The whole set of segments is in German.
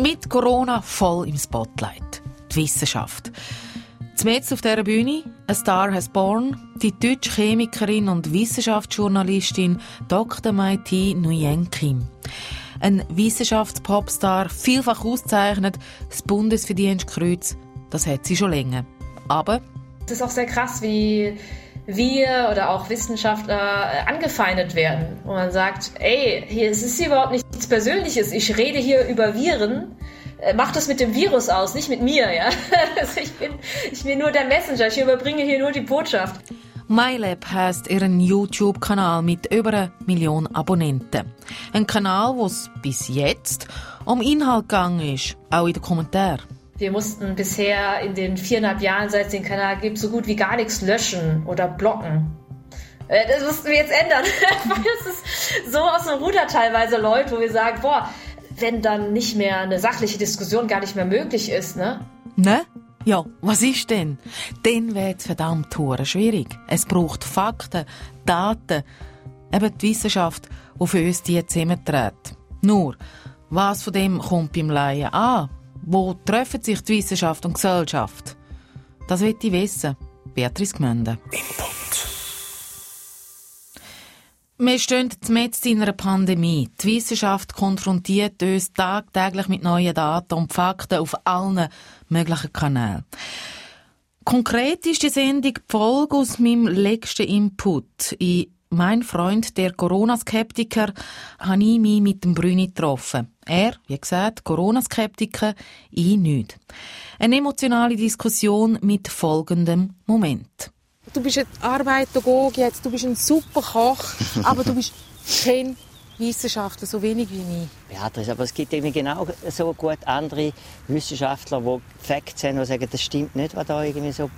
Mit Corona voll im Spotlight. Die Wissenschaft. Zumetzt auf dieser Bühne «A Star Has Born» die deutsche Chemikerin und Wissenschaftsjournalistin Dr. Mai-T Nguyen Kim. Ein Wissenschaftspopstar, vielfach ausgezeichnet, das Bundesverdienstkreuz, das hat sie schon länger. Aber... Es ist auch sehr krass, wie wir oder auch Wissenschaftler äh, angefeindet werden. Wo man sagt, ey, hier, es ist hier überhaupt nichts Persönliches. Ich rede hier über Viren. Äh, mach das mit dem Virus aus, nicht mit mir, ja. Also ich, bin, ich bin nur der Messenger. Ich überbringe hier nur die Botschaft. MyLab heißt ihren YouTube-Kanal mit über einer Million Abonnenten. Ein Kanal, wo es bis jetzt um Inhalt gegangen ist, auch in den Kommentaren. Wir mussten bisher in den viereinhalb Jahren, seit es den Kanal gibt, so gut wie gar nichts löschen oder blocken. Äh, das mussten wir jetzt ändern, weil es so aus dem Ruder teilweise läuft, wo wir sagen, boah, wenn dann nicht mehr eine sachliche Diskussion gar nicht mehr möglich ist, ne? Ne? Ja, was ist denn? Dann wird verdammt schwierig. Es braucht Fakten, Daten, eben die Wissenschaft, die für uns die zusammenträgt. Nur, was von dem kommt beim Laien an? Wo treffen sich die Wissenschaft und die Gesellschaft? Das will ich wissen. Beatrice Gmünde. Input. Wir stehen mitten in einer Pandemie. Die Wissenschaft konfrontiert uns tagtäglich mit neuen Daten und Fakten auf allen möglichen Kanälen. Konkret ist die Sendung die Folge aus meinem letzten Input. In mein Freund, der Corona-Skeptiker, habe ich mich mit dem Brüni getroffen. Er, wie gesagt, Corona-Skeptiker, ich nicht. Eine emotionale Diskussion mit folgendem Moment. Du bist ein Arbeitergog jetzt, du bist ein super Koch, aber du bist kein Wissenschaftler, so wenig wie ich. Beatrice, aber es gibt irgendwie genau so gut andere Wissenschaftler, die Facts haben, die sagen, das stimmt nicht, was da irgendwie so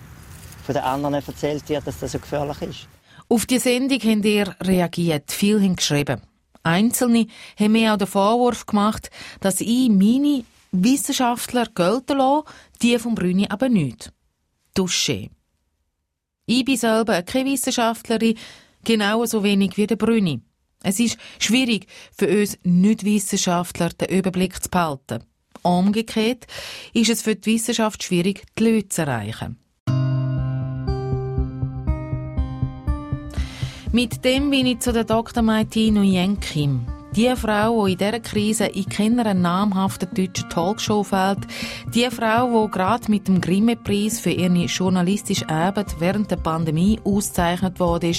von den anderen erzählt wird, dass das so gefährlich ist. Auf die Sendung haben ihr reagiert, viel haben geschrieben. Einzelne haben mir auch den Vorwurf gemacht, dass ich meine Wissenschaftler gelten lasse, die vom Brüni aber nicht. Dusche. Ich bin selber keine Wissenschaftlerin, genauso wenig wie der Brüni. Es ist schwierig für uns Nicht-Wissenschaftler den Überblick zu behalten. Umgekehrt ist es für die Wissenschaft schwierig, die Leute zu erreichen. Mit dem bin ich zu der Dr. Maiti Nguyen Kim. Die Frau, die in dieser Krise in keiner namhaften deutschen Talkshow fällt, die Frau, die gerade mit dem Grimme-Preis für ihre journalistische Arbeit während der Pandemie ausgezeichnet wurde,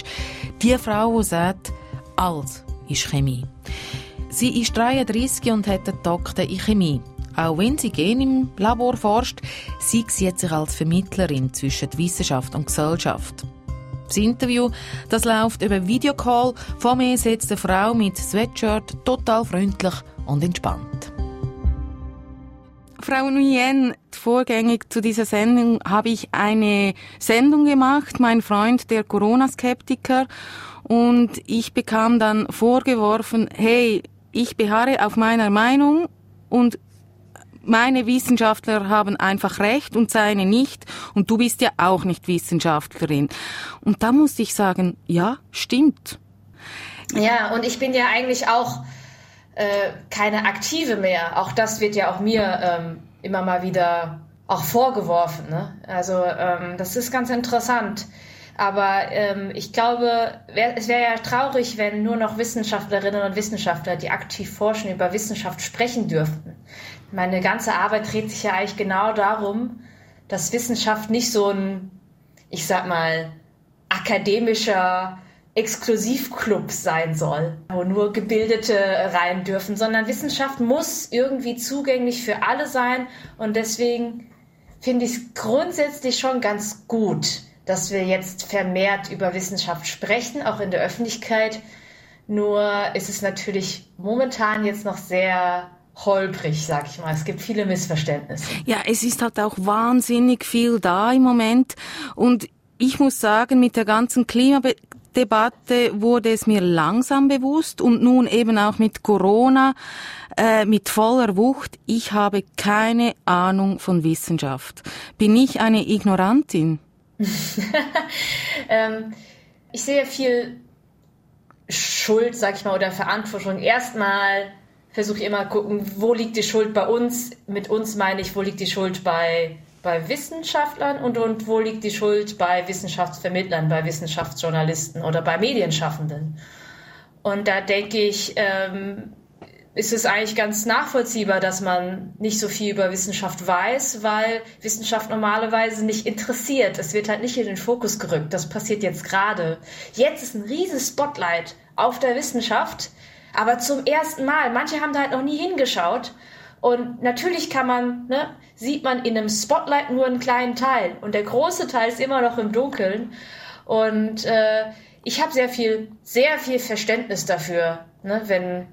die Frau, die sagt, alles ist Chemie. Sie ist 33 und hat einen Doktor in Chemie. Auch wenn sie gerne im Labor forscht, sie sieht sich als Vermittlerin zwischen Wissenschaft und Gesellschaft. Das Interview das läuft über Videocall. Vor mir sitzt eine Frau mit Sweatshirt, total freundlich und entspannt. Frau Nguyen, vorgängig zu dieser Sendung habe ich eine Sendung gemacht, mein Freund, der Corona-Skeptiker, und ich bekam dann vorgeworfen, hey, ich beharre auf meiner Meinung und meine Wissenschaftler haben einfach recht und seine nicht und du bist ja auch nicht Wissenschaftlerin. Und da muss ich sagen, ja, stimmt. Ja, und ich bin ja eigentlich auch äh, keine Aktive mehr. Auch das wird ja auch mir ähm, immer mal wieder auch vorgeworfen. Ne? Also ähm, das ist ganz interessant. Aber ähm, ich glaube, wär, es wäre ja traurig, wenn nur noch Wissenschaftlerinnen und Wissenschaftler, die aktiv forschen, über Wissenschaft sprechen dürften. Meine ganze Arbeit dreht sich ja eigentlich genau darum, dass Wissenschaft nicht so ein, ich sag mal, akademischer Exklusivclub sein soll, wo nur Gebildete rein dürfen, sondern Wissenschaft muss irgendwie zugänglich für alle sein und deswegen finde ich es grundsätzlich schon ganz gut, dass wir jetzt vermehrt über Wissenschaft sprechen, auch in der Öffentlichkeit. Nur ist es natürlich momentan jetzt noch sehr holprig, sag ich mal. Es gibt viele Missverständnisse. Ja, es ist halt auch wahnsinnig viel da im Moment. Und ich muss sagen, mit der ganzen Klimadebatte wurde es mir langsam bewusst und nun eben auch mit Corona äh, mit voller Wucht. Ich habe keine Ahnung von Wissenschaft. Bin ich eine Ignorantin? ähm, ich sehe viel Schuld, sag ich mal, oder Verantwortung erstmal versuche ich immer gucken, wo liegt die Schuld bei uns. Mit uns meine ich, wo liegt die Schuld bei, bei Wissenschaftlern und, und wo liegt die Schuld bei Wissenschaftsvermittlern, bei Wissenschaftsjournalisten oder bei Medienschaffenden. Und da denke ich, ähm, ist es eigentlich ganz nachvollziehbar, dass man nicht so viel über Wissenschaft weiß, weil Wissenschaft normalerweise nicht interessiert. Es wird halt nicht in den Fokus gerückt. Das passiert jetzt gerade. Jetzt ist ein riesiges Spotlight auf der Wissenschaft, aber zum ersten Mal. Manche haben da halt noch nie hingeschaut. Und natürlich kann man, ne, sieht man in einem Spotlight nur einen kleinen Teil. Und der große Teil ist immer noch im Dunkeln. Und äh, ich habe sehr viel, sehr viel Verständnis dafür, ne, wenn,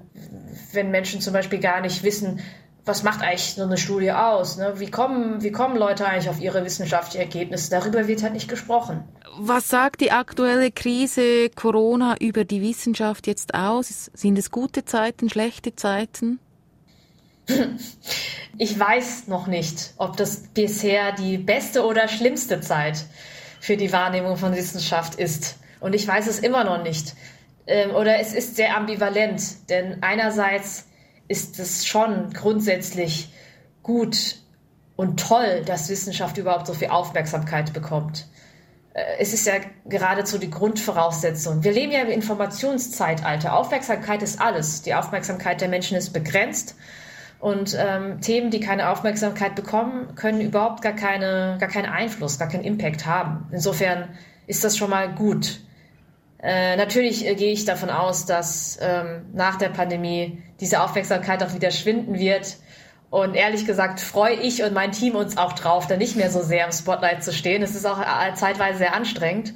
wenn Menschen zum Beispiel gar nicht wissen, was macht eigentlich so eine Studie aus? Ne? Wie, kommen, wie kommen Leute eigentlich auf ihre wissenschaftlichen Ergebnisse? Darüber wird halt nicht gesprochen. Was sagt die aktuelle Krise Corona über die Wissenschaft jetzt aus? Sind es gute Zeiten, schlechte Zeiten? Ich weiß noch nicht, ob das bisher die beste oder schlimmste Zeit für die Wahrnehmung von Wissenschaft ist. Und ich weiß es immer noch nicht. Ähm, oder es ist sehr ambivalent, denn einerseits ist es schon grundsätzlich gut und toll, dass Wissenschaft überhaupt so viel Aufmerksamkeit bekommt. Äh, es ist ja geradezu die Grundvoraussetzung. Wir leben ja im Informationszeitalter. Aufmerksamkeit ist alles. Die Aufmerksamkeit der Menschen ist begrenzt. Und ähm, Themen, die keine Aufmerksamkeit bekommen, können überhaupt gar, keine, gar keinen Einfluss, gar keinen Impact haben. Insofern ist das schon mal gut. Äh, natürlich äh, gehe ich davon aus, dass ähm, nach der Pandemie diese Aufmerksamkeit auch wieder schwinden wird. Und ehrlich gesagt freue ich und mein Team uns auch drauf, da nicht mehr so sehr im Spotlight zu stehen. Es ist auch äh, zeitweise sehr anstrengend.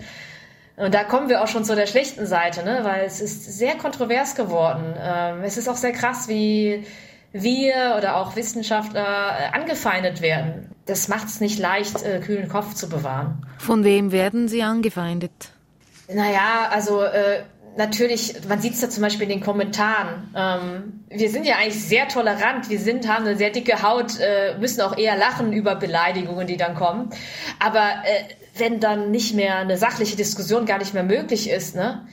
Und da kommen wir auch schon zu der schlechten Seite, ne? weil es ist sehr kontrovers geworden. Ähm, es ist auch sehr krass, wie wir oder auch Wissenschaftler äh, angefeindet werden. Das macht es nicht leicht, äh, kühlen Kopf zu bewahren. Von wem werden Sie angefeindet? Naja, also äh, natürlich, man sieht es ja zum Beispiel in den Kommentaren. Ähm, wir sind ja eigentlich sehr tolerant, wir sind, haben eine sehr dicke Haut, äh, müssen auch eher lachen über Beleidigungen, die dann kommen. Aber äh, wenn dann nicht mehr eine sachliche Diskussion gar nicht mehr möglich ist, ne?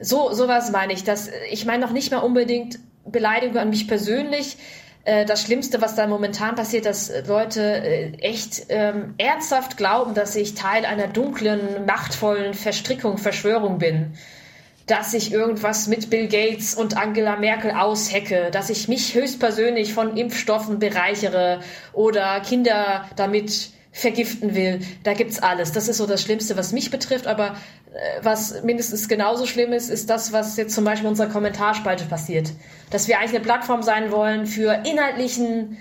So, sowas meine ich. Dass, ich meine noch nicht mal unbedingt Beleidigungen an mich persönlich, äh, das Schlimmste, was da momentan passiert, dass Leute äh, echt ähm, ernsthaft glauben, dass ich Teil einer dunklen, machtvollen Verstrickung, Verschwörung bin. Dass ich irgendwas mit Bill Gates und Angela Merkel aushecke, dass ich mich höchstpersönlich von Impfstoffen bereichere oder Kinder damit vergiften will. Da gibt's alles. Das ist so das Schlimmste, was mich betrifft. Aber äh, was mindestens genauso schlimm ist, ist das, was jetzt zum Beispiel in unserer Kommentarspalte passiert. Dass wir eigentlich eine Plattform sein wollen für inhaltlichen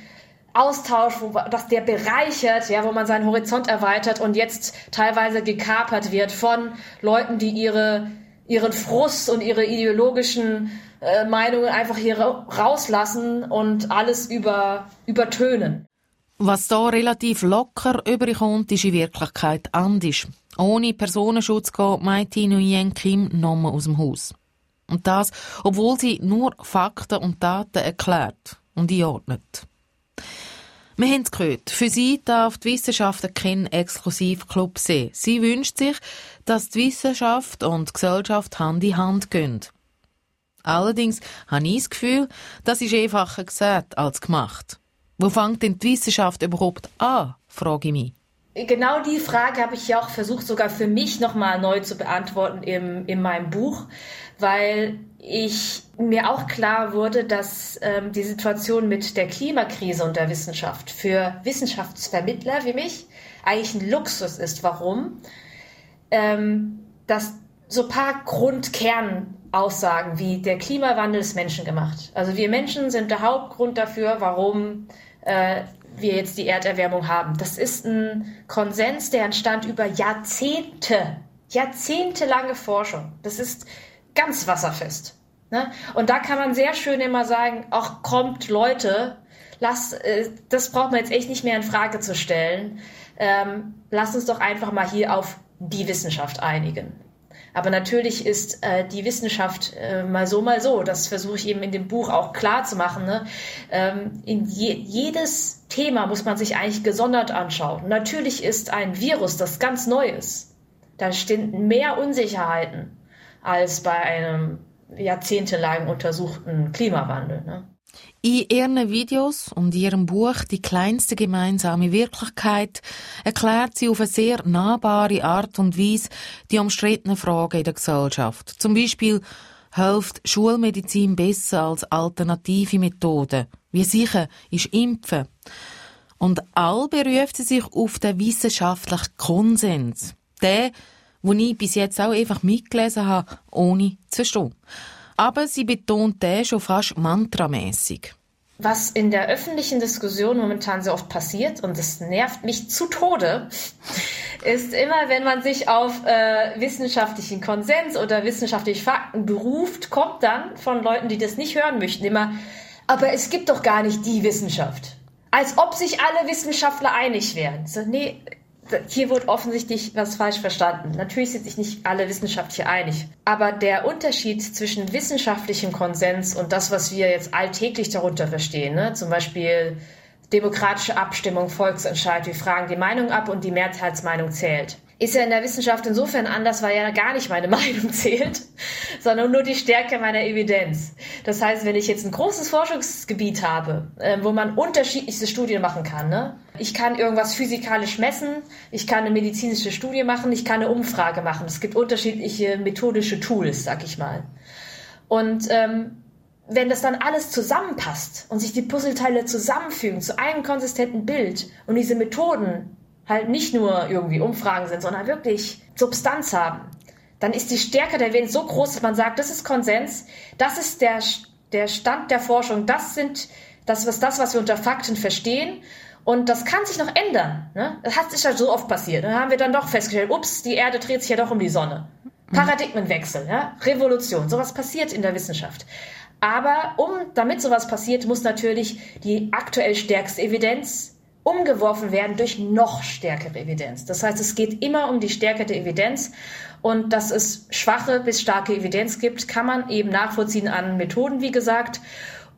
Austausch, wo dass der bereichert, ja, wo man seinen Horizont erweitert und jetzt teilweise gekapert wird von Leuten, die ihre ihren Frust und ihre ideologischen äh, Meinungen einfach hier rauslassen und alles über übertönen. Was da relativ locker überkommt, ist in Wirklichkeit anders. Ohne Personenschutz geht Maiti Nguyen Kim nochmal aus dem Haus. Und das, obwohl sie nur Fakten und Daten erklärt und einordnet. Wir haben es gehört. Für sie darf die Wissenschaft kein Exklusivclub sein. Sie wünscht sich, dass die Wissenschaft und die Gesellschaft Hand in Hand gehen. Allerdings habe ich das Gefühl, das ist einfacher gesagt als gemacht. Wo fängt denn die Wissenschaft überhaupt an, frage ich mich. Genau die Frage habe ich ja auch versucht, sogar für mich nochmal neu zu beantworten im, in meinem Buch, weil ich mir auch klar wurde, dass ähm, die Situation mit der Klimakrise und der Wissenschaft für Wissenschaftsvermittler wie mich eigentlich ein Luxus ist. Warum? Ähm, dass so ein paar Grundkernaussagen wie der Klimawandel ist menschengemacht. Also wir Menschen sind der Hauptgrund dafür, warum äh, wir jetzt die Erderwärmung haben. Das ist ein Konsens, der entstand über Jahrzehnte, jahrzehntelange Forschung. Das ist ganz wasserfest. Ne? Und da kann man sehr schön immer sagen, ach kommt Leute, lass, äh, das braucht man jetzt echt nicht mehr in Frage zu stellen. Ähm, lass uns doch einfach mal hier auf die Wissenschaft einigen. Aber natürlich ist äh, die Wissenschaft äh, mal so, mal so. Das versuche ich eben in dem Buch auch klar zu machen. Ne? Ähm, in je, jedes Thema muss man sich eigentlich gesondert anschauen. Natürlich ist ein Virus das ganz Neues. Da stehen mehr Unsicherheiten als bei einem jahrzehntelang untersuchten Klimawandel. Ne? In ihren Videos und ihrem Buch Die kleinste gemeinsame Wirklichkeit erklärt sie auf eine sehr nahbare Art und Weise die umstrittenen Fragen in der Gesellschaft. Zum Beispiel hilft Schulmedizin besser als alternative Methoden. Wie sicher ist Impfen? Und all beruft sie sich auf den wissenschaftlichen Konsens. Der, wo ich bis jetzt auch einfach mitgelesen habe, ohne zu verstehen. Aber sie betont den schon fast mantramäßig. Was in der öffentlichen Diskussion momentan so oft passiert, und es nervt mich zu Tode, ist immer, wenn man sich auf äh, wissenschaftlichen Konsens oder wissenschaftliche Fakten beruft, kommt dann von Leuten, die das nicht hören möchten, immer, aber es gibt doch gar nicht die Wissenschaft. Als ob sich alle Wissenschaftler einig wären. So, nee, hier wurde offensichtlich was falsch verstanden. Natürlich sind sich nicht alle wissenschaftlich einig. Aber der Unterschied zwischen wissenschaftlichem Konsens und das, was wir jetzt alltäglich darunter verstehen, ne? zum Beispiel demokratische Abstimmung, Volksentscheid, wir fragen die Meinung ab und die Mehrheitsmeinung zählt ist ja in der Wissenschaft insofern anders, weil ja gar nicht meine Meinung zählt, sondern nur die Stärke meiner Evidenz. Das heißt, wenn ich jetzt ein großes Forschungsgebiet habe, äh, wo man unterschiedlichste Studien machen kann, ne? ich kann irgendwas physikalisch messen, ich kann eine medizinische Studie machen, ich kann eine Umfrage machen. Es gibt unterschiedliche methodische Tools, sag ich mal. Und ähm, wenn das dann alles zusammenpasst und sich die Puzzleteile zusammenfügen zu einem konsistenten Bild und diese Methoden halt nicht nur irgendwie Umfragen sind, sondern wirklich Substanz haben, dann ist die Stärke der Evidenz so groß, dass man sagt, das ist Konsens, das ist der, der Stand der Forschung, das sind das, was, das, was wir unter Fakten verstehen. Und das kann sich noch ändern. Ne? Das hat sich ja so oft passiert. Dann haben wir dann doch festgestellt, ups, die Erde dreht sich ja doch um die Sonne. Paradigmenwechsel, ja? Revolution, sowas passiert in der Wissenschaft. Aber um, damit sowas passiert, muss natürlich die aktuell stärkste Evidenz umgeworfen werden durch noch stärkere Evidenz. Das heißt, es geht immer um die Stärke der Evidenz und dass es schwache bis starke Evidenz gibt, kann man eben nachvollziehen an Methoden, wie gesagt.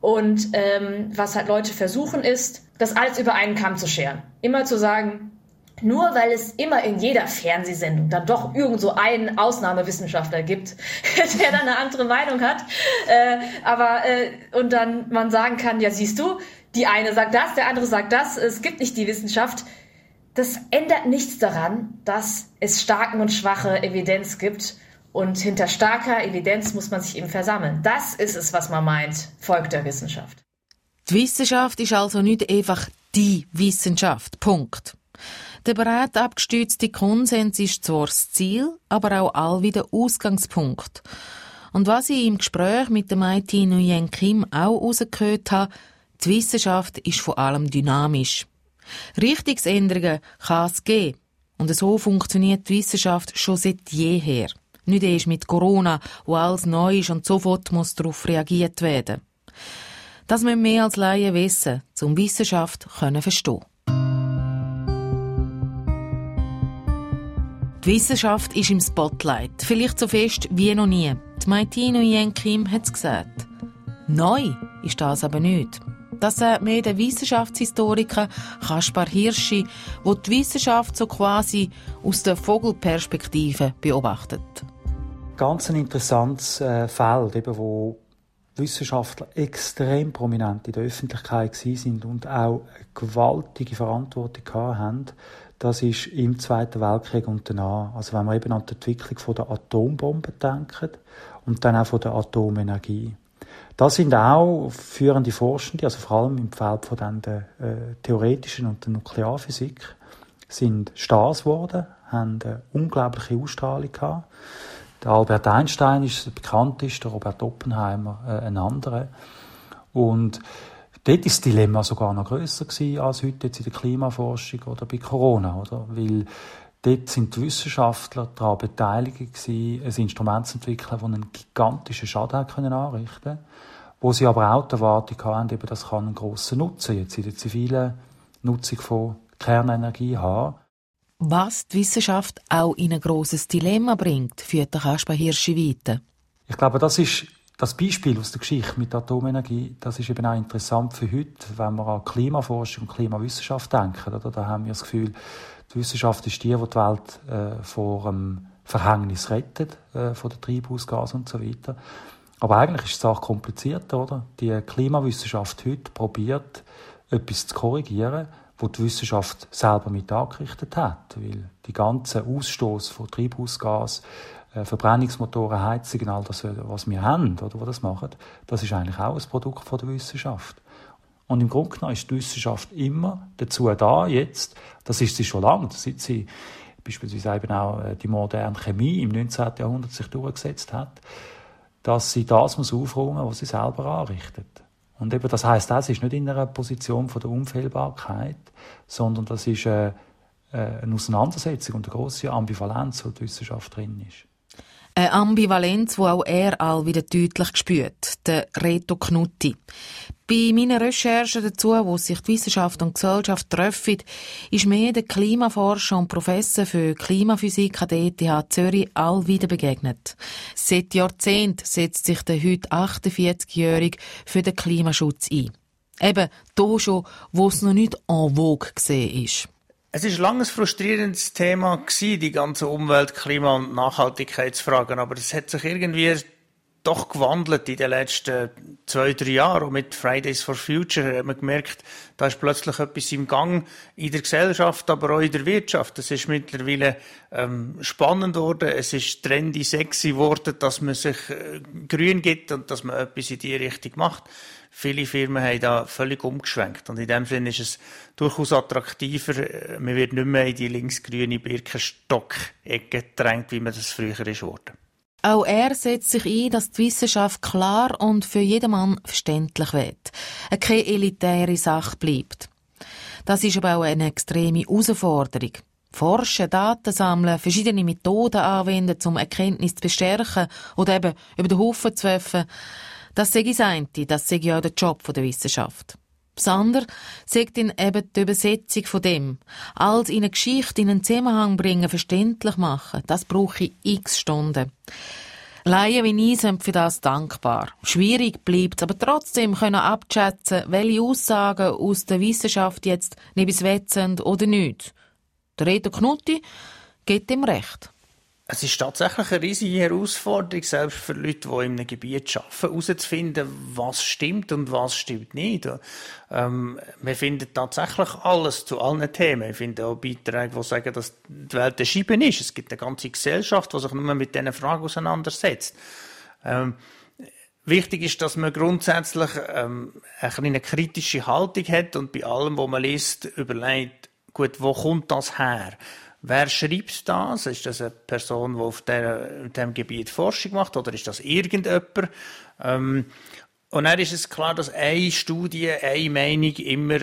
Und ähm, was halt Leute versuchen ist, das alles über einen Kamm zu scheren. Immer zu sagen, nur weil es immer in jeder Fernsehsendung dann doch irgend so einen Ausnahmewissenschaftler gibt, der dann eine andere Meinung hat, äh, aber äh, und dann man sagen kann, ja siehst du, die eine sagt das, der andere sagt das, es gibt nicht die Wissenschaft. Das ändert nichts daran, dass es starken und schwache Evidenz gibt. Und hinter starker Evidenz muss man sich eben versammeln. Das ist es, was man meint, folgt der Wissenschaft. Die Wissenschaft ist also nicht einfach die Wissenschaft. Punkt. Der breit abgestützte Konsens ist zwar das Ziel, aber auch all wieder Ausgangspunkt. Und was ich im Gespräch mit dem IT Nguyen Kim auch herausgehört habe, die Wissenschaft ist vor allem dynamisch. Richtungsänderungen kann es geben. Und so funktioniert die Wissenschaft schon seit jeher. Nicht erst mit Corona, wo alles neu ist und sofort muss darauf reagiert werden. Das müssen wir als Laien wissen, um Wissenschaft können verstehen. Die Wissenschaft ist im Spotlight, vielleicht so fest wie noch nie. Die Maitino Yen Kim hat es gesagt. Neu ist das aber nicht. Das sagt mir der Wissenschaftshistoriker Kaspar Hirschi, der die Wissenschaft so quasi aus der Vogelperspektive beobachtet. Ganz ein interessantes äh, Feld, eben, wo Wissenschaftler extrem prominent in der Öffentlichkeit sind und auch eine gewaltige Verantwortung haben, das ist im Zweiten Weltkrieg und danach. Also wenn wir eben an die Entwicklung von der Atombombe denken und dann auch von der Atomenergie. Da sind auch führende Forschende, also vor allem im Feld von den, äh, theoretischen und der Nuklearphysik, sind Stars geworden, haben eine unglaubliche Ausstrahlung gehabt. Der Albert Einstein ist der bekannteste, Robert Oppenheimer äh, ein anderer. Und dort ist das Dilemma sogar noch grösser gewesen als heute jetzt in der Klimaforschung oder bei Corona, oder? Weil dort sind die Wissenschaftler daran beteiligt gewesen, ein Instrument zu entwickeln, das einen gigantischen Schaden anrichten konnte wo sie aber auch die Erwartung haben, eben, das kann einen grossen Nutzen jetzt in der zivilen Nutzung von Kernenergie haben. Was die Wissenschaft auch in ein grosses Dilemma bringt, führt der Kasper Hirschi weiter. Ich glaube, das ist das Beispiel aus der Geschichte mit der Atomenergie, das ist eben auch interessant für heute, wenn wir an Klimaforschung und Klimawissenschaft denken. Oder? Da haben wir das Gefühl, die Wissenschaft ist die, die die Welt äh, vor einem Verhängnis rettet, äh, von den Treibhausgasen und so weiter. Aber eigentlich ist es auch kompliziert, oder? Die Klimawissenschaft heute probiert, etwas zu korrigieren, wo die Wissenschaft selber mit angerichtet hat, weil die ganze Ausstoß von Treibhausgas, äh, Verbrennungsmotoren, Heizungen, all das, was wir haben, oder was das machen, das ist eigentlich auch ein Produkt von der Wissenschaft. Und im Grunde genommen ist die Wissenschaft immer dazu da, jetzt, das ist sie schon lange, seit sie beispielsweise eben auch äh, die moderne Chemie im 19. Jahrhundert sich durchgesetzt hat, dass sie das muss aufräumen, was sie selber anrichtet. Und eben, das heißt, das ist nicht in einer Position von der Unfehlbarkeit, sondern das ist äh, äh eine Auseinandersetzung und eine große Ambivalenz, die die Wissenschaft drin ist. Eine Ambivalenz, die auch er all wieder deutlich spürt, der Reto Knutti. Bei meinen Recherchen dazu, wo sich die Wissenschaft und die Gesellschaft treffen, ist mir der Klimaforscher und Professor für Klimaphysik an der ETH Zürich all wieder begegnet. Seit Jahrzehnten setzt sich der heute 48-Jährige für den Klimaschutz ein. Eben da schon, wo es noch nicht en vogue gesehen ist. Es ist ein frustrierendes Thema gewesen, die ganze Umwelt-, Klima- und Nachhaltigkeitsfragen, aber es hat sich irgendwie doch gewandelt in den letzten zwei, drei Jahren. Und mit Fridays for Future hat man gemerkt, da ist plötzlich etwas im Gang in der Gesellschaft, aber auch in der Wirtschaft. Es ist mittlerweile ähm, spannend geworden, es ist trendy, sexy geworden, dass man sich äh, grün gibt und dass man etwas in die Richtung macht. Viele Firmen haben da völlig umgeschwenkt. Und in dem Sinne ist es durchaus attraktiver. Man wird nicht mehr in die linksgrüne Birkenstock-Ecke gedrängt, wie man das früher ist worden. Auch er setzt sich ein, dass die Wissenschaft klar und für jedermann verständlich wird. Keine elitäre Sache bleibt. Das ist aber auch eine extreme Herausforderung. Forschen, Daten sammeln, verschiedene Methoden anwenden, um Erkenntnis zu bestärken oder eben über den Haufen zu werfen, das sei das eine, das sei ja der Job der Wissenschaft. Das andere sagt dann eben die Übersetzung von dem. Als in eine Geschichte in einen Zusammenhang bringen, verständlich machen, das brauche ich x Stunden. Laien wie ich sind für das dankbar. Schwierig bleibt aber trotzdem können abschätzen, welche Aussagen aus der Wissenschaft jetzt nebenswert sind oder nicht. Der Reto Knutti geht ihm recht. Es ist tatsächlich eine riesige Herausforderung, selbst für Leute, die in einem Gebiet arbeiten, herauszufinden, was stimmt und was stimmt nicht. Ähm, wir finden tatsächlich alles zu allen Themen. Ich finde auch Beiträge, die sagen, dass die Welt eine Scheibe ist. Es gibt eine ganze Gesellschaft, die sich nur mit diesen Fragen auseinandersetzt. Ähm, Wichtig ist, dass man grundsätzlich ähm, eine kritische Haltung hat und bei allem, was man liest, überlegt, gut, wo kommt das her? Wer schreibt das? Ist das eine Person, die auf diesem Gebiet Forschung macht oder ist das irgendjemand? Ähm, und dann ist es klar, dass eine Studie, eine Meinung immer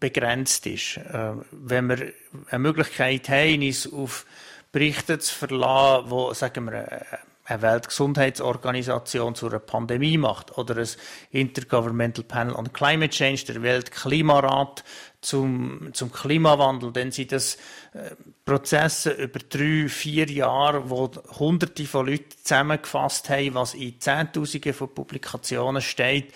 begrenzt ist. Äh, wenn wir eine Möglichkeit haben, uns auf Berichte zu verlassen, wo, sagen wir, eine Weltgesundheitsorganisation zu einer Pandemie macht oder ein Intergovernmental Panel on Climate Change, der Weltklimarat zum, zum Klimawandel, dann sind das Prozesse über drei, vier Jahre, wo hunderte von Leuten zusammengefasst haben, was in Zehntausenden von Publikationen steht.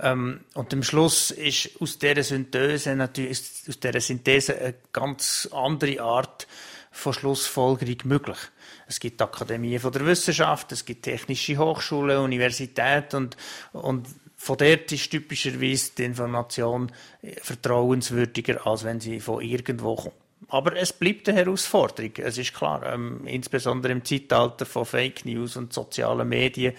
Ähm, und am Schluss ist aus dieser Synthese natürlich, aus dieser Synthese eine ganz andere Art von Schlussfolgerung möglich. Es gibt Akademien von der Wissenschaft, es gibt technische Hochschulen, Universitäten und, und von dort ist typischerweise die Information vertrauenswürdiger, als wenn sie von irgendwo kommt. Aber es bleibt eine Herausforderung. Es ist klar, ähm, insbesondere im Zeitalter von Fake News und sozialen Medien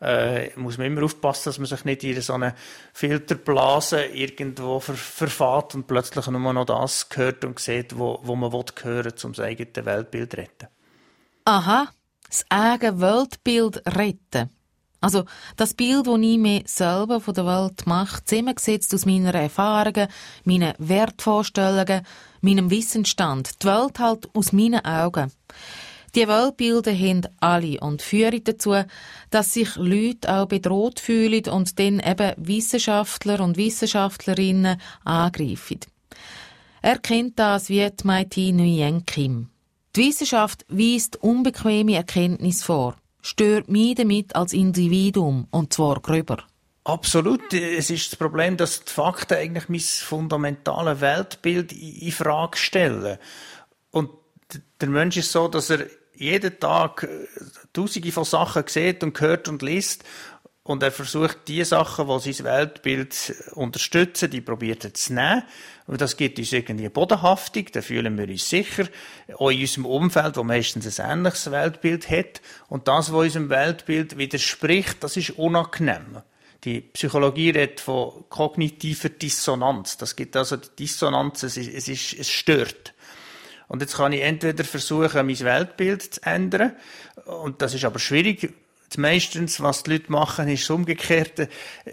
äh, muss man immer aufpassen, dass man sich nicht in so eine Filterblase irgendwo ver verfahrt und plötzlich nur noch das hört und sieht, wo, wo man hören will, um sein eigenes Weltbild zu retten. Aha, das eigene Weltbild retten. Also das Bild, das ich mir selber von der Welt mache, zusammengesetzt aus meinen Erfahrungen, meinen Wertvorstellungen, meinem Wissensstand. Die Welt halt aus meinen Augen. Die Weltbilder haben alle und führen dazu, dass sich Leute auch bedroht fühlen und dann eben Wissenschaftler und Wissenschaftlerinnen angreifen. Er kennt das wie Maiti Nguyen Kim. Die Wissenschaft weist unbequeme Erkenntnis vor, stört mich damit als Individuum, und zwar gröber. Absolut. Es ist das Problem, dass die Fakten eigentlich mein fundamentales Weltbild in Frage stellen. Und der Mensch ist so, dass er jeden Tag äh, tausende von Sachen sieht und hört und liest und er versucht, die Sachen, die sein Weltbild unterstützen, die probiert er zu nehmen. Und das gibt uns irgendwie Bodenhaftung, da fühlen wir uns sicher. Auch in unserem Umfeld, wo meistens ein ähnliches Weltbild hat. Und das, was unserem Weltbild widerspricht, das ist unangenehm. Die Psychologie redet von kognitiver Dissonanz. Das gibt also die Dissonanz, es, ist, es, ist, es stört. Und jetzt kann ich entweder versuchen, mein Weltbild zu ändern. Und das ist aber schwierig, meistens, was die Leute machen, ist das Umgekehrte.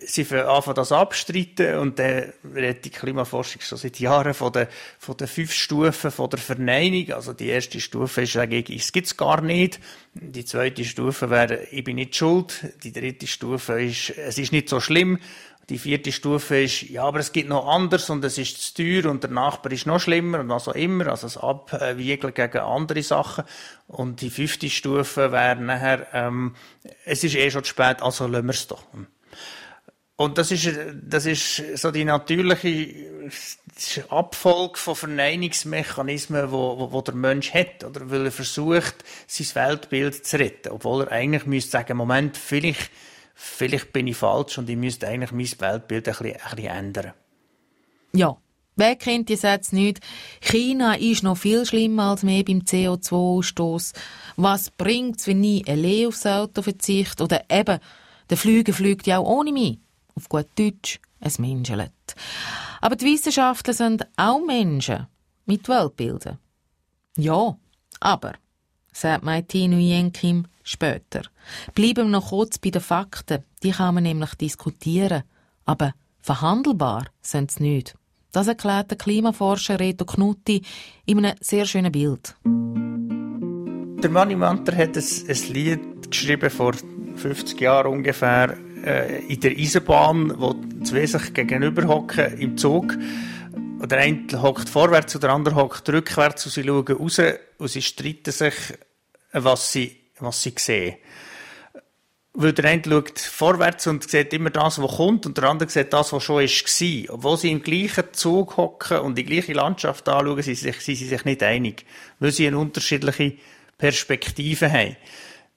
Sie anfangen das abstreiten und dann redet die Klimaforschung schon seit Jahren von den, von den fünf Stufen von der Verneinung. Also die erste Stufe ist dagegen, es gibt's gar nicht. Die zweite Stufe wäre, ich bin nicht schuld. Die dritte Stufe ist, es ist nicht so schlimm. Die vierte Stufe ist, ja, aber es gibt noch anders und es ist zu teuer und der Nachbar ist noch schlimmer und was auch immer, also das Abwiegeln gegen andere Sachen. Und die fünfte Stufe wäre nachher, ähm, es ist eh schon zu spät, also lassen wir es doch. Und das ist, das ist so die natürliche Abfolge von Verneinungsmechanismen, wo, wo, wo der Mensch hat, oder weil er versucht, sein Weltbild zu retten, obwohl er eigentlich müsste sagen, Moment, vielleicht vielleicht bin ich falsch und ich müsste eigentlich mein Weltbild ein bisschen, ein bisschen ändern. Ja, Wer kennt die Sätze nicht? China ist noch viel schlimmer als mehr beim CO2-Ausstoß. Was bringt's, wenn ich allein aufs Auto verzichte? Oder eben, der Flüger fliegt ja auch ohne mich. Auf gut Deutsch, es menschelt. Aber die Wissenschaftler sind auch Menschen mit Weltbildern. Ja, aber, sagt Maiti Nguyen Kim, später. Bleiben wir noch kurz bei den Fakten. Die kann man nämlich diskutieren. Aber verhandelbar sind sie nicht. Das erklärt der Klimaforscher Reto Knutti in einem sehr schönen Bild. Der Manni Manter hat ein, ein Lied geschrieben vor 50 Jahren ungefähr äh, in der Eisenbahn, wo zwei sich gegenüber hocken im Zug. der eine hockt vorwärts und der andere hockt rückwärts und sie schauen raus und sie streiten sich, was sie was sie sehen. Weil der eine schaut vorwärts und sieht immer das, was kommt, und der andere sieht das, was schon war. Obwohl sie im gleichen Zug hocken und die gleiche Landschaft anschauen, sind sie, sind sie sich nicht einig. Weil sie eine unterschiedliche Perspektive haben.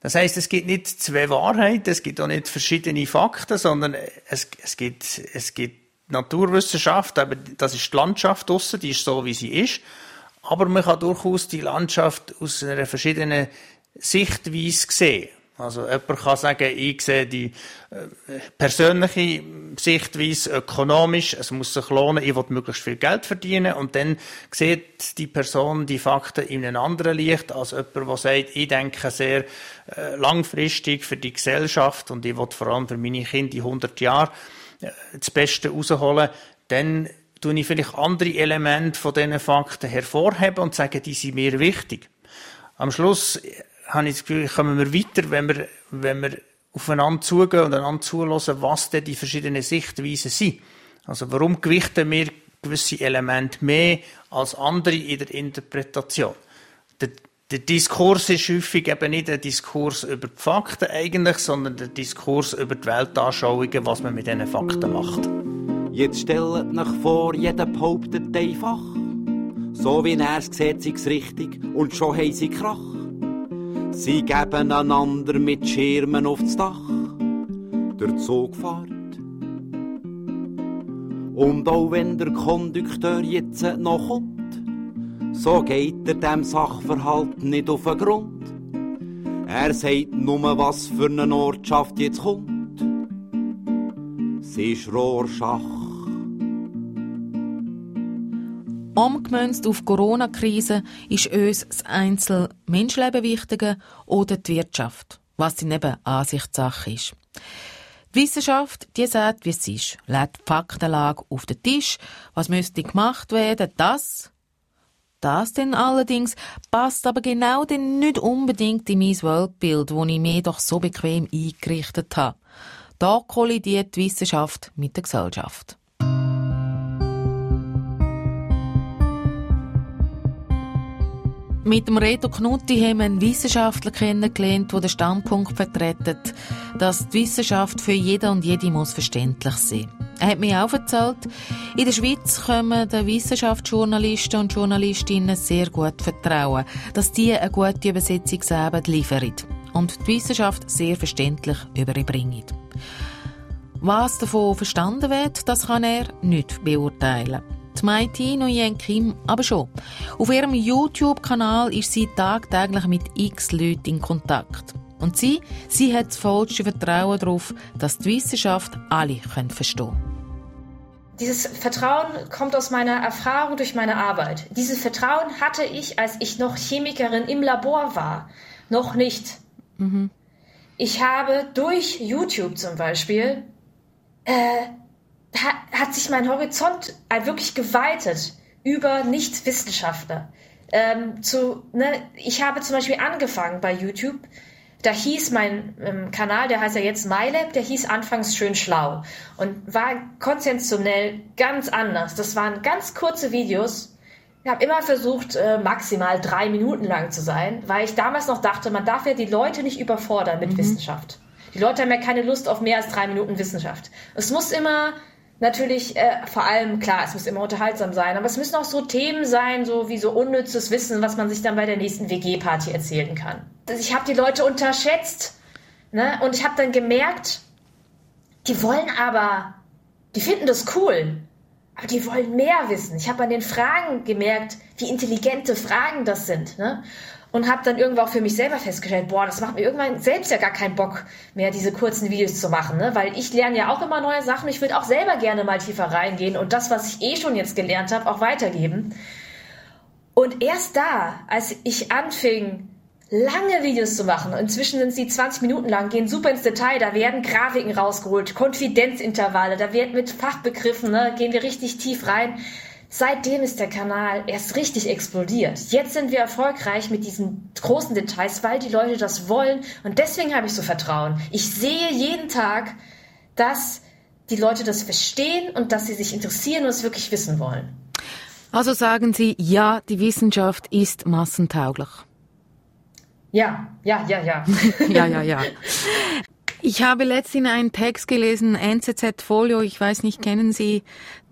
Das heißt, es gibt nicht zwei Wahrheiten, es gibt auch nicht verschiedene Fakten, sondern es, es gibt, es gibt Naturwissenschaft, aber das ist die Landschaft draussen, die ist so, wie sie ist. Aber man kann durchaus die Landschaft aus einer verschiedenen Sichtweise sehen. Also jemand kann sagen, ich sehe die äh, persönliche Sichtweise ökonomisch, es muss sich lohnen, ich will möglichst viel Geld verdienen und dann sieht die Person die Fakten in einem anderen Licht als jemand, der sagt, ich denke sehr äh, langfristig für die Gesellschaft und ich will vor allem für meine Kinder die 100 Jahre äh, das Beste rausholen, dann tue ich vielleicht andere Elemente von diesen Fakten hervorheben und sage, die sind mir wichtig. Am Schluss habe ich das Gefühl, kommen wir weiter, wenn wir, wenn wir aufeinander zugehen und einander zulassen, was denn die verschiedenen Sichtweisen sind. Also warum gewichten wir gewisse Elemente mehr als andere in der Interpretation? Der, der Diskurs ist häufig eben nicht ein Diskurs über die Fakten eigentlich, sondern der Diskurs über die Weltanschauungen, was man mit diesen Fakten macht. Jetzt stellt euch vor, jeder behauptet einfach, so wie er es sieht, es richtig und schon haben sie Krach. Sie geben einander mit Schirmen aufs Dach. Der Zug fährt. Und auch wenn der Kondukteur jetzt noch kommt, so geht er dem Sachverhalt nicht auf den Grund. Er sagt nur, was für eine Ortschaft jetzt kommt. Sie ist Rohrschach. Umgemünzt auf die Corona-Krise ist uns das einzelne Menschenleben wichtiger oder die Wirtschaft, was dann eben Ansichtssache ist. Die Wissenschaft, die sagt, wie es ist, lädt die Faktenlage auf den Tisch, was müsste gemacht werden, das. Das denn allerdings passt aber genau denn nicht unbedingt in mein Weltbild, wo ich mir doch so bequem eingerichtet habe. Da kollidiert die Wissenschaft mit der Gesellschaft. Mit dem Reto Knutti haben wir einen Wissenschaftler kennengelernt, der den Standpunkt vertritt, dass die Wissenschaft für jeden und jede muss verständlich sein. Er hat mir auch erzählt, in der Schweiz können den Wissenschaftsjournalisten und Journalistinnen sehr gut vertrauen, dass die eine gute Übersetzungsarbeit liefern und die Wissenschaft sehr verständlich überbringen. Was davon verstanden wird, das kann er nicht beurteilen. Die Maiti Nguyen Kim aber schon. Auf ihrem YouTube-Kanal ist sie tagtäglich mit x Leuten in Kontakt. Und sie, sie hat das falsche Vertrauen darauf, dass die Wissenschaft alle können verstehen Dieses Vertrauen kommt aus meiner Erfahrung durch meine Arbeit. Dieses Vertrauen hatte ich, als ich noch Chemikerin im Labor war, noch nicht. Mhm. Ich habe durch YouTube zum Beispiel äh, hat, sich mein Horizont wirklich geweitet über Nichtwissenschaftler. Ähm, zu, ne, ich habe zum Beispiel angefangen bei YouTube. Da hieß mein ähm, Kanal, der heißt ja jetzt MyLab, der hieß anfangs schön schlau und war konzeptionell ganz anders. Das waren ganz kurze Videos. Ich habe immer versucht, äh, maximal drei Minuten lang zu sein, weil ich damals noch dachte, man darf ja die Leute nicht überfordern mit mhm. Wissenschaft. Die Leute haben ja keine Lust auf mehr als drei Minuten Wissenschaft. Es muss immer natürlich äh, vor allem, klar, es muss immer unterhaltsam sein, aber es müssen auch so Themen sein, so wie so unnützes Wissen, was man sich dann bei der nächsten WG-Party erzählen kann. Also ich habe die Leute unterschätzt ne? und ich habe dann gemerkt, die wollen aber, die finden das cool, aber die wollen mehr wissen. Ich habe an den Fragen gemerkt, wie intelligente Fragen das sind. Ne? Und habe dann irgendwann auch für mich selber festgestellt, boah, das macht mir irgendwann selbst ja gar keinen Bock mehr, diese kurzen Videos zu machen, ne? weil ich lerne ja auch immer neue Sachen. Ich würde auch selber gerne mal tiefer reingehen und das, was ich eh schon jetzt gelernt habe, auch weitergeben. Und erst da, als ich anfing, lange Videos zu machen, inzwischen sind sie 20 Minuten lang, gehen super ins Detail, da werden Grafiken rausgeholt, Konfidenzintervalle, da wird mit Fachbegriffen, ne, gehen wir richtig tief rein Seitdem ist der Kanal erst richtig explodiert. Jetzt sind wir erfolgreich mit diesen großen Details, weil die Leute das wollen. Und deswegen habe ich so Vertrauen. Ich sehe jeden Tag, dass die Leute das verstehen und dass sie sich interessieren und es wirklich wissen wollen. Also sagen Sie, ja, die Wissenschaft ist massentauglich. Ja, ja, ja, ja. ja, ja, ja. Ich habe letztens einen Text gelesen, NZZ Folio, ich weiß nicht, kennen Sie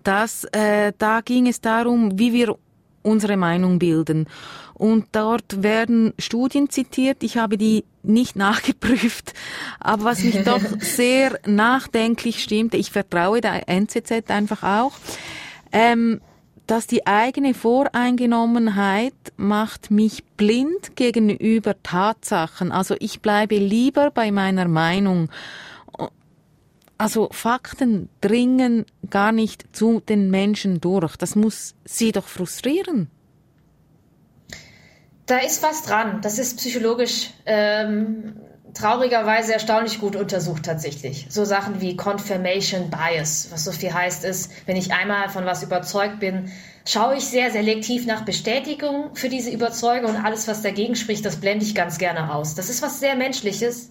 das? Äh, da ging es darum, wie wir unsere Meinung bilden. Und dort werden Studien zitiert. Ich habe die nicht nachgeprüft, aber was mich doch sehr nachdenklich stimmte, ich vertraue der NZZ einfach auch, ähm, dass die eigene Voreingenommenheit macht mich blind gegenüber Tatsachen. Also ich bleibe lieber bei meiner Meinung. Also Fakten dringen gar nicht zu den Menschen durch. Das muss sie doch frustrieren. Da ist was dran. Das ist psychologisch ähm, traurigerweise erstaunlich gut untersucht tatsächlich. So Sachen wie Confirmation Bias, was so viel heißt ist, wenn ich einmal von was überzeugt bin, schaue ich sehr selektiv nach Bestätigung für diese Überzeugung und alles, was dagegen spricht, das blende ich ganz gerne aus. Das ist was sehr Menschliches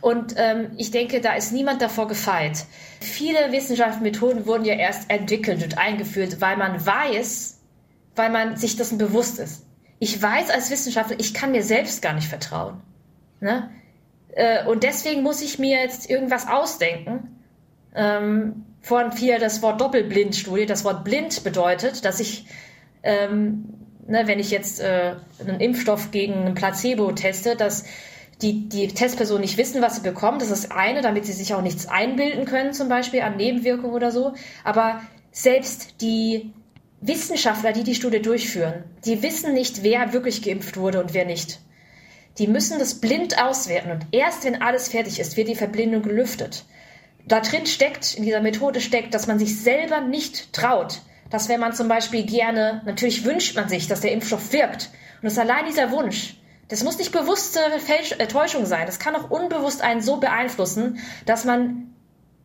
und ähm, ich denke, da ist niemand davor gefeit. Viele Wissenschaftsmethoden wurden ja erst entwickelt und eingeführt, weil man weiß, weil man sich dessen bewusst ist. Ich weiß als Wissenschaftler, ich kann mir selbst gar nicht vertrauen. Ne? Äh, und deswegen muss ich mir jetzt irgendwas ausdenken. Ähm, vorhin fiel das Wort Doppelblindstudie. Das Wort blind bedeutet, dass ich, ähm, ne, wenn ich jetzt äh, einen Impfstoff gegen ein Placebo teste, dass die, die Testpersonen nicht wissen, was sie bekommen. Das ist eine, damit sie sich auch nichts einbilden können, zum Beispiel an Nebenwirkungen oder so. Aber selbst die Wissenschaftler, die die Studie durchführen, die wissen nicht, wer wirklich geimpft wurde und wer nicht. Die müssen das blind auswerten und erst wenn alles fertig ist, wird die Verblindung gelüftet. Da drin steckt, in dieser Methode steckt, dass man sich selber nicht traut. Dass wenn man zum Beispiel gerne, natürlich wünscht man sich, dass der Impfstoff wirkt. Und es allein dieser Wunsch. Das muss nicht bewusste Fälsch äh, Täuschung sein. Das kann auch unbewusst einen so beeinflussen, dass man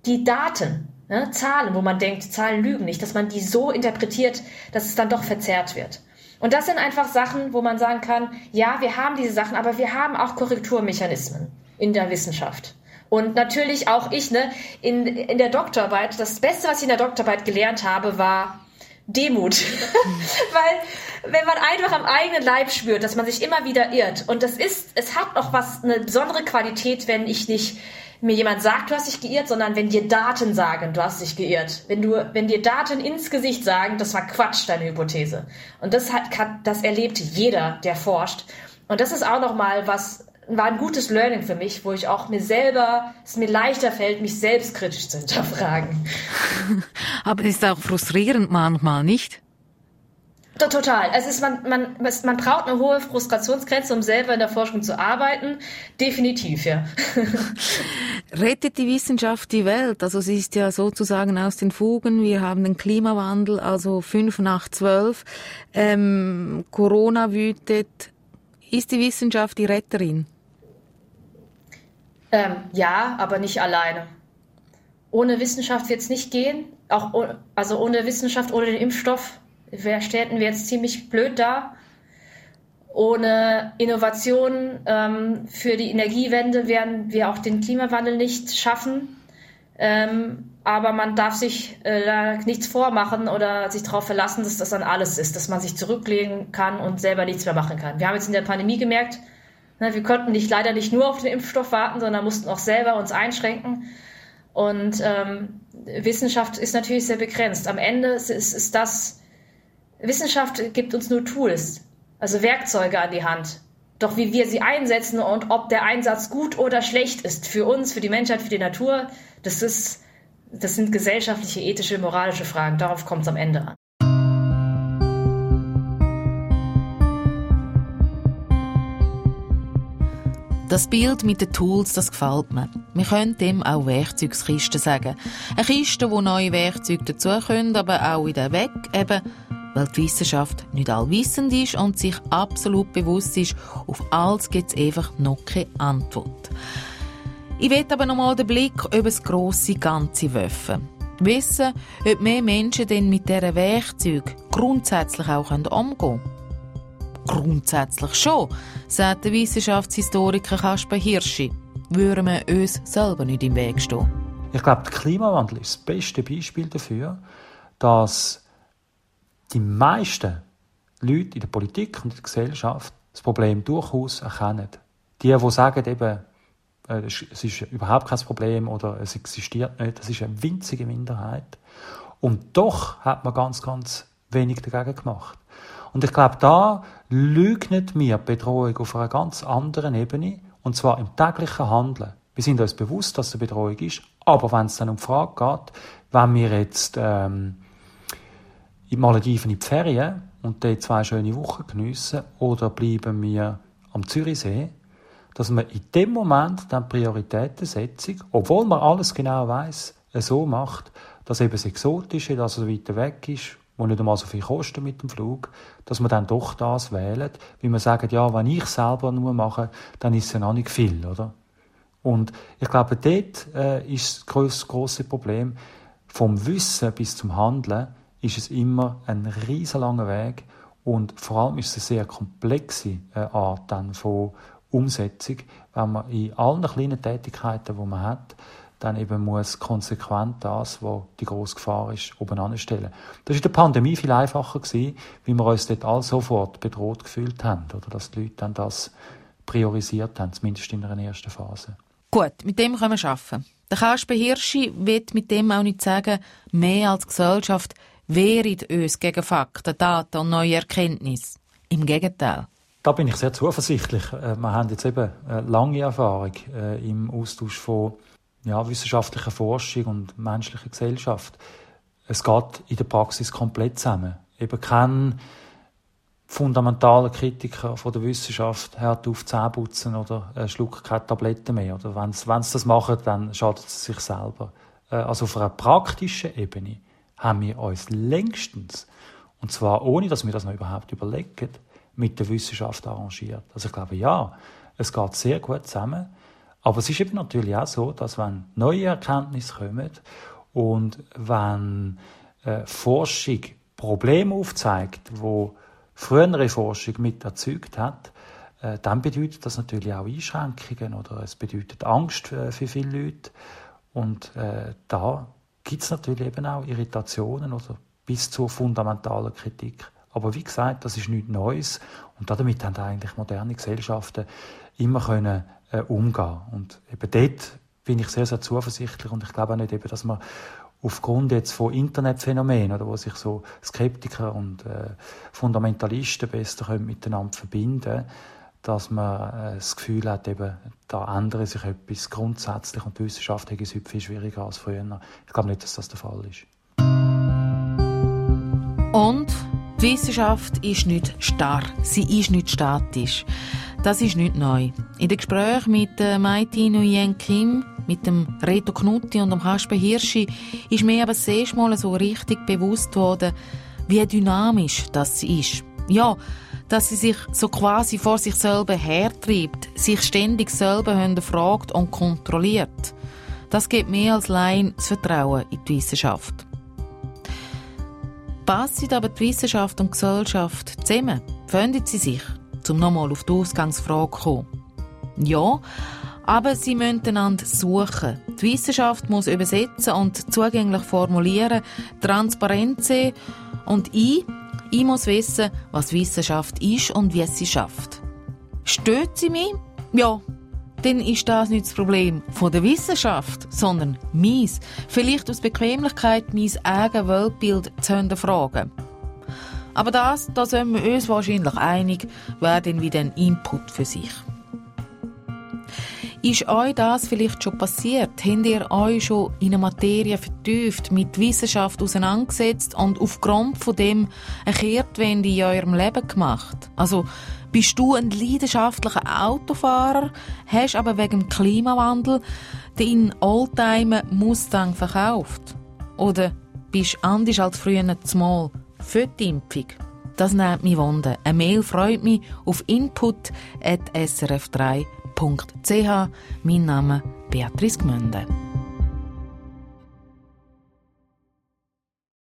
die Daten, ne, Zahlen, wo man denkt, Zahlen lügen nicht, dass man die so interpretiert, dass es dann doch verzerrt wird. Und das sind einfach Sachen, wo man sagen kann, ja, wir haben diese Sachen, aber wir haben auch Korrekturmechanismen in der Wissenschaft. Und natürlich auch ich, ne, in, in der Doktorarbeit, das Beste, was ich in der Doktorarbeit gelernt habe, war Demut. Weil, wenn man einfach am eigenen Leib spürt, dass man sich immer wieder irrt, und das ist, es hat auch was, eine besondere Qualität, wenn ich nicht mir jemand sagt, du hast dich geirrt, sondern wenn dir Daten sagen, du hast dich geirrt. Wenn du, wenn dir Daten ins Gesicht sagen, das war Quatsch, deine Hypothese. Und das hat, das erlebt jeder, der forscht. Und das ist auch nochmal was, war ein gutes Learning für mich, wo ich auch mir selber, es mir leichter fällt, mich selbstkritisch zu hinterfragen. Aber es ist auch frustrierend manchmal, nicht? Total. Also ist man, man, man braucht eine hohe Frustrationsgrenze, um selber in der Forschung zu arbeiten. Definitiv, ja. Rettet die Wissenschaft die Welt? Also sie ist ja sozusagen aus den Fugen. Wir haben den Klimawandel, also fünf nach zwölf. Ähm, Corona wütet. Ist die Wissenschaft die Retterin? Ähm, ja, aber nicht alleine. Ohne Wissenschaft wird es nicht gehen. Auch also ohne Wissenschaft, ohne den Impfstoff ständen wir jetzt ziemlich blöd da. Ohne Innovation ähm, für die Energiewende werden wir auch den Klimawandel nicht schaffen. Ähm, aber man darf sich äh, da nichts vormachen oder sich darauf verlassen, dass das dann alles ist, dass man sich zurücklegen kann und selber nichts mehr machen kann. Wir haben jetzt in der Pandemie gemerkt, wir konnten nicht, leider nicht nur auf den Impfstoff warten, sondern mussten auch selber uns einschränken. Und ähm, Wissenschaft ist natürlich sehr begrenzt. Am Ende ist, ist das Wissenschaft gibt uns nur Tools, also Werkzeuge an die Hand. Doch wie wir sie einsetzen und ob der Einsatz gut oder schlecht ist für uns, für die Menschheit, für die Natur, das ist, das sind gesellschaftliche, ethische, moralische Fragen. Darauf kommt es am Ende an. Das Bild mit den Tools, das gefällt mir. Wir können dem auch Werkzeugskiste sagen. Eine Kiste, wo neue Werkzeuge dazu können, aber auch wieder weg, eben weil die Wissenschaft nicht allwissend ist und sich absolut bewusst ist, auf alles gibt es einfach noch keine Antwort. Ich will aber nochmal den Blick über das grosse Ganze werfen. Wissen, ob mehr Menschen denn mit diesen Werkzeugen grundsätzlich auch umgehen können. Grundsätzlich schon, sagt der Wissenschaftshistoriker Kasper Hirschi. Würden wir uns selber nicht im Weg stehen. Ich glaube, der Klimawandel ist das beste Beispiel dafür, dass die meisten Leute in der Politik und in der Gesellschaft das Problem durchaus erkennen. Die, die sagen, eben, äh, es ist überhaupt kein Problem oder es existiert nicht, das ist eine winzige Minderheit. Und doch hat man ganz, ganz wenig dagegen gemacht. Und ich glaube, da leugnet mir die Bedrohung auf einer ganz anderen Ebene, und zwar im täglichen Handeln. Wir sind uns bewusst, dass es eine Bedrohung ist, aber wenn es dann um die Frage geht, wenn wir jetzt ähm, in Malediven in die Ferien und dort zwei schöne Wochen geniessen oder bleiben wir am Zürichsee, dass man in dem Moment dann Prioritätensetzung, obwohl man alles genau weiß, so macht, dass eben das Exotische, dass es weiter weg ist, wo nicht einmal so viel kostet mit dem Flug, dass man dann doch das wählt, wie man sagt, ja, wenn ich selber nur mache, dann ist es ja noch nicht viel, oder? Und ich glaube, dort äh, ist das grosse Problem vom Wissen bis zum Handeln ist es immer ein riesenlanger Weg und vor allem ist es eine sehr komplexe äh, Art dann von Umsetzung, wenn man in allen kleinen Tätigkeiten, die man hat, dann eben muss konsequent das, was die grosse Gefahr ist, oben stellen. Das war in der Pandemie viel einfacher gewesen, wie wir uns dort all sofort bedroht gefühlt haben, oder dass die Leute dann das priorisiert haben, zumindest in einer ersten Phase. Gut, mit dem können wir arbeiten. Der Kasper Hirschi wird mit dem auch nicht sagen, mehr als Gesellschaft wehret uns gegen Fakten, Daten und neue Erkenntnisse. Im Gegenteil. Da bin ich sehr zuversichtlich. Äh, wir haben jetzt eben eine lange Erfahrung äh, im Austausch von ja, wissenschaftlicher Forschung und menschlicher Gesellschaft. Es geht in der Praxis komplett zusammen. Eben kein fundamentaler Kritiker von der Wissenschaft hört auf Zähneputzen oder äh, schluckt keine Tabletten mehr. Oder wenn sie das machen, dann schadet es sich selber. Also auf einer praktischen Ebene haben wir uns längstens, und zwar ohne, dass wir das noch überhaupt überlegen, mit der Wissenschaft arrangiert. Also ich glaube, ja, es geht sehr gut zusammen. Aber es ist eben natürlich auch so, dass wenn neue Erkenntnisse kommen und wenn äh, Forschung Probleme aufzeigt, wo frühere Forschung mit erzeugt hat, äh, dann bedeutet das natürlich auch Einschränkungen oder es bedeutet Angst für, für viele Leute. Und äh, da gibt es natürlich eben auch Irritationen oder bis zur fundamentalen Kritik. Aber wie gesagt, das ist nichts Neues und damit haben eigentlich moderne Gesellschaften immer können äh, umgehen. Und eben dort bin ich sehr, sehr zuversichtlich und ich glaube auch nicht eben, dass man aufgrund jetzt von Internetphänomenen oder wo sich so Skeptiker und äh, Fundamentalisten besser können miteinander verbinden dass man äh, das Gefühl hat, eben, da ändere sich etwas grundsätzlich und die Wissenschaft ist heute viel schwieriger als früher. Ich glaube nicht, dass das der Fall ist. Und die Wissenschaft ist nicht starr, sie ist nicht statisch. Das ist nicht neu. In den Gesprächen mit äh, Maiti Nguyen Kim, mit dem Reto Knutti und dem Kasper Hirschi ist mir aber erste Mal so richtig bewusst worden, wie dynamisch das ist. Ja, dass sie sich so quasi vor sich selber hertreibt, sich ständig selber hinterfragt und kontrolliert. Das gibt mehr als Laien das Vertrauen in die Wissenschaft. Passen aber die Wissenschaft und die Gesellschaft zusammen? Finden sie sich? Um nochmal auf die Ausgangsfrage zu kommen. Ja, aber sie müssen einander suchen. Die Wissenschaft muss übersetzen und zugänglich formulieren, transparent sein und ich, ich muss wissen, was Wissenschaft ist und wie es sie schafft. Stört sie mich? Ja, dann ist das nicht das Problem von der Wissenschaft, sondern meins. Vielleicht aus Bequemlichkeit mein eigenes Weltbild zu hinterfragen. Aber das, da sind wir uns wahrscheinlich einig, wäre dann wieder ein Input für sich. Ist euch das vielleicht schon passiert? Habt ihr euch schon in eine Materie vertieft, mit Wissenschaft auseinandergesetzt und aufgrund von dem eine Kehrtwende in eurem Leben gemacht? Also, bist du ein leidenschaftlicher Autofahrer, hast aber wegen dem Klimawandel deinen Oldtimer Mustang verkauft? Oder bist anders als früher zumal für die Impfung? Das nimmt mich Wunder. Eine Mail freut mich auf input.srf3.ch. Mein Name Beatrice Gmünde.